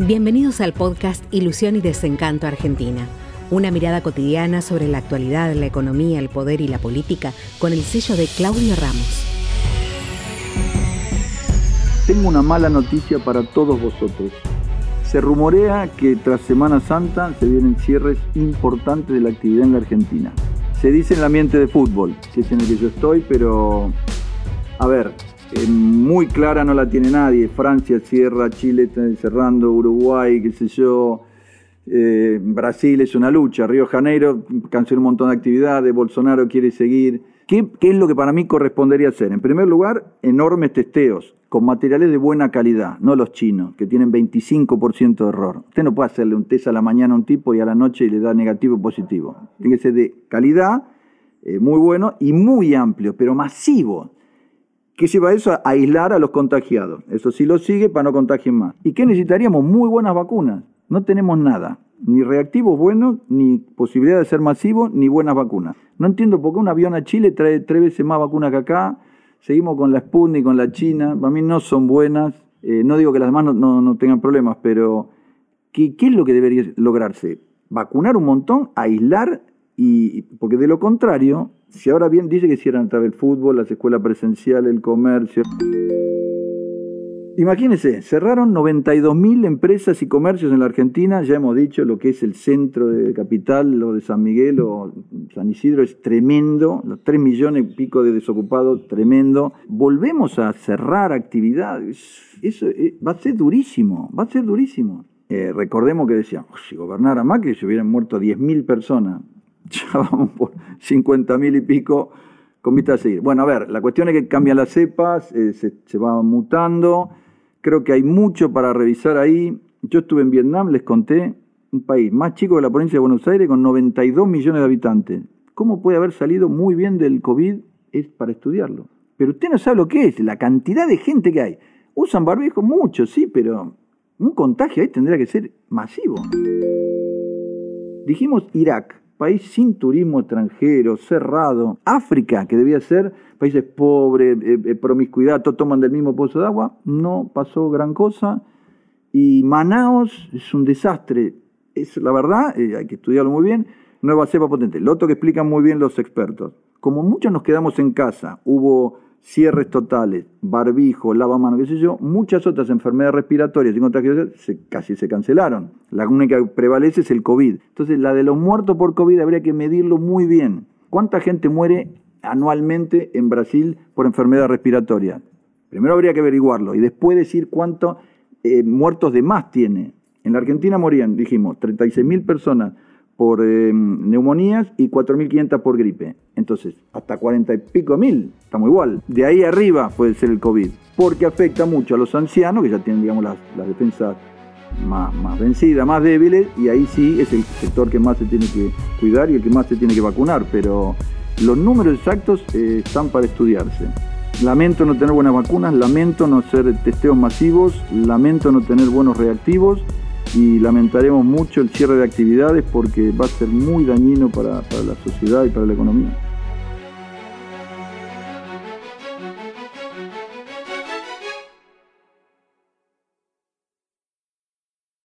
Bienvenidos al podcast Ilusión y Desencanto Argentina. Una mirada cotidiana sobre la actualidad, la economía, el poder y la política con el sello de Claudio Ramos. Tengo una mala noticia para todos vosotros. Se rumorea que tras Semana Santa se vienen cierres importantes de la actividad en la Argentina. Se dice en el ambiente de fútbol, que es en el que yo estoy, pero a ver, eh, muy clara no la tiene nadie. Francia cierra, Chile está cerrando, Uruguay, qué sé yo. Eh, Brasil es una lucha. Río Janeiro canceló un montón de actividades. Bolsonaro quiere seguir. ¿Qué, ¿Qué, es lo que para mí correspondería hacer? En primer lugar, enormes testeos con materiales de buena calidad, no los chinos, que tienen 25% de error. Usted no puede hacerle un test a la mañana a un tipo y a la noche le da negativo o positivo. Tiene que ser de calidad, eh, muy bueno y muy amplio, pero masivo. ¿Qué lleva eso? A aislar a los contagiados. Eso sí lo sigue para no contagien más. ¿Y qué necesitaríamos? Muy buenas vacunas. No tenemos nada. Ni reactivos buenos, ni posibilidad de ser masivos, ni buenas vacunas. No entiendo por qué un avión a Chile trae tres veces más vacunas que acá. Seguimos con la Sputnik, con la China. Para mí no son buenas. Eh, no digo que las demás no, tengan problemas, pero ¿qué, ¿qué, es lo que debería lograrse? Vacunar un montón, aislar, y porque de lo contrario, si ahora bien dice que hicieran a través del fútbol, las escuelas presenciales, el comercio. Imagínense, cerraron 92.000 empresas y comercios en la Argentina, ya hemos dicho lo que es el centro de capital, lo de San Miguel o San Isidro es tremendo, los 3 millones y pico de desocupados, tremendo. Volvemos a cerrar actividades, eso eh, va a ser durísimo, va a ser durísimo. Eh, recordemos que decían, si gobernara Macri se hubieran muerto 10.000 personas, ya vamos por 50 mil y pico con vista a seguir. Bueno, a ver, la cuestión es que cambian las cepas, eh, se, se va mutando, creo que hay mucho para revisar ahí. Yo estuve en Vietnam, les conté, un país más chico que la provincia de Buenos Aires con 92 millones de habitantes. ¿Cómo puede haber salido muy bien del COVID? Es para estudiarlo. Pero usted no sabe lo que es, la cantidad de gente que hay. Usan barbijo mucho, sí, pero un contagio ahí tendría que ser masivo. Dijimos Irak país sin turismo extranjero, cerrado. África, que debía ser países pobres, eh, eh, promiscuidad, todos toman del mismo pozo de agua, no pasó gran cosa. Y Manaos es un desastre. Es la verdad, eh, hay que estudiarlo muy bien. Nueva cepa potente. Lo otro que explican muy bien los expertos. Como muchos nos quedamos en casa, hubo cierres totales, barbijo, lavamanos, qué sé yo, muchas otras enfermedades respiratorias y contagiosas casi se cancelaron. La única que prevalece es el COVID. Entonces, la de los muertos por COVID habría que medirlo muy bien. ¿Cuánta gente muere anualmente en Brasil por enfermedad respiratoria? Primero habría que averiguarlo y después decir cuántos eh, muertos de más tiene. En la Argentina morían, dijimos, 36.000 personas por em, neumonías y 4.500 por gripe. Entonces, hasta 40 y pico mil, estamos igual. De ahí arriba puede ser el COVID, porque afecta mucho a los ancianos, que ya tienen, digamos, las, defensas más, más vencidas, más débiles, y ahí sí es el sector que más se tiene que cuidar y el que más se tiene que vacunar, pero los números exactos eh, están para estudiarse. Lamento no tener buenas vacunas, lamento no hacer testeos masivos, lamento no tener buenos reactivos y lamentaremos mucho el cierre de actividades porque va a ser muy dañino para, para la sociedad y para la economía.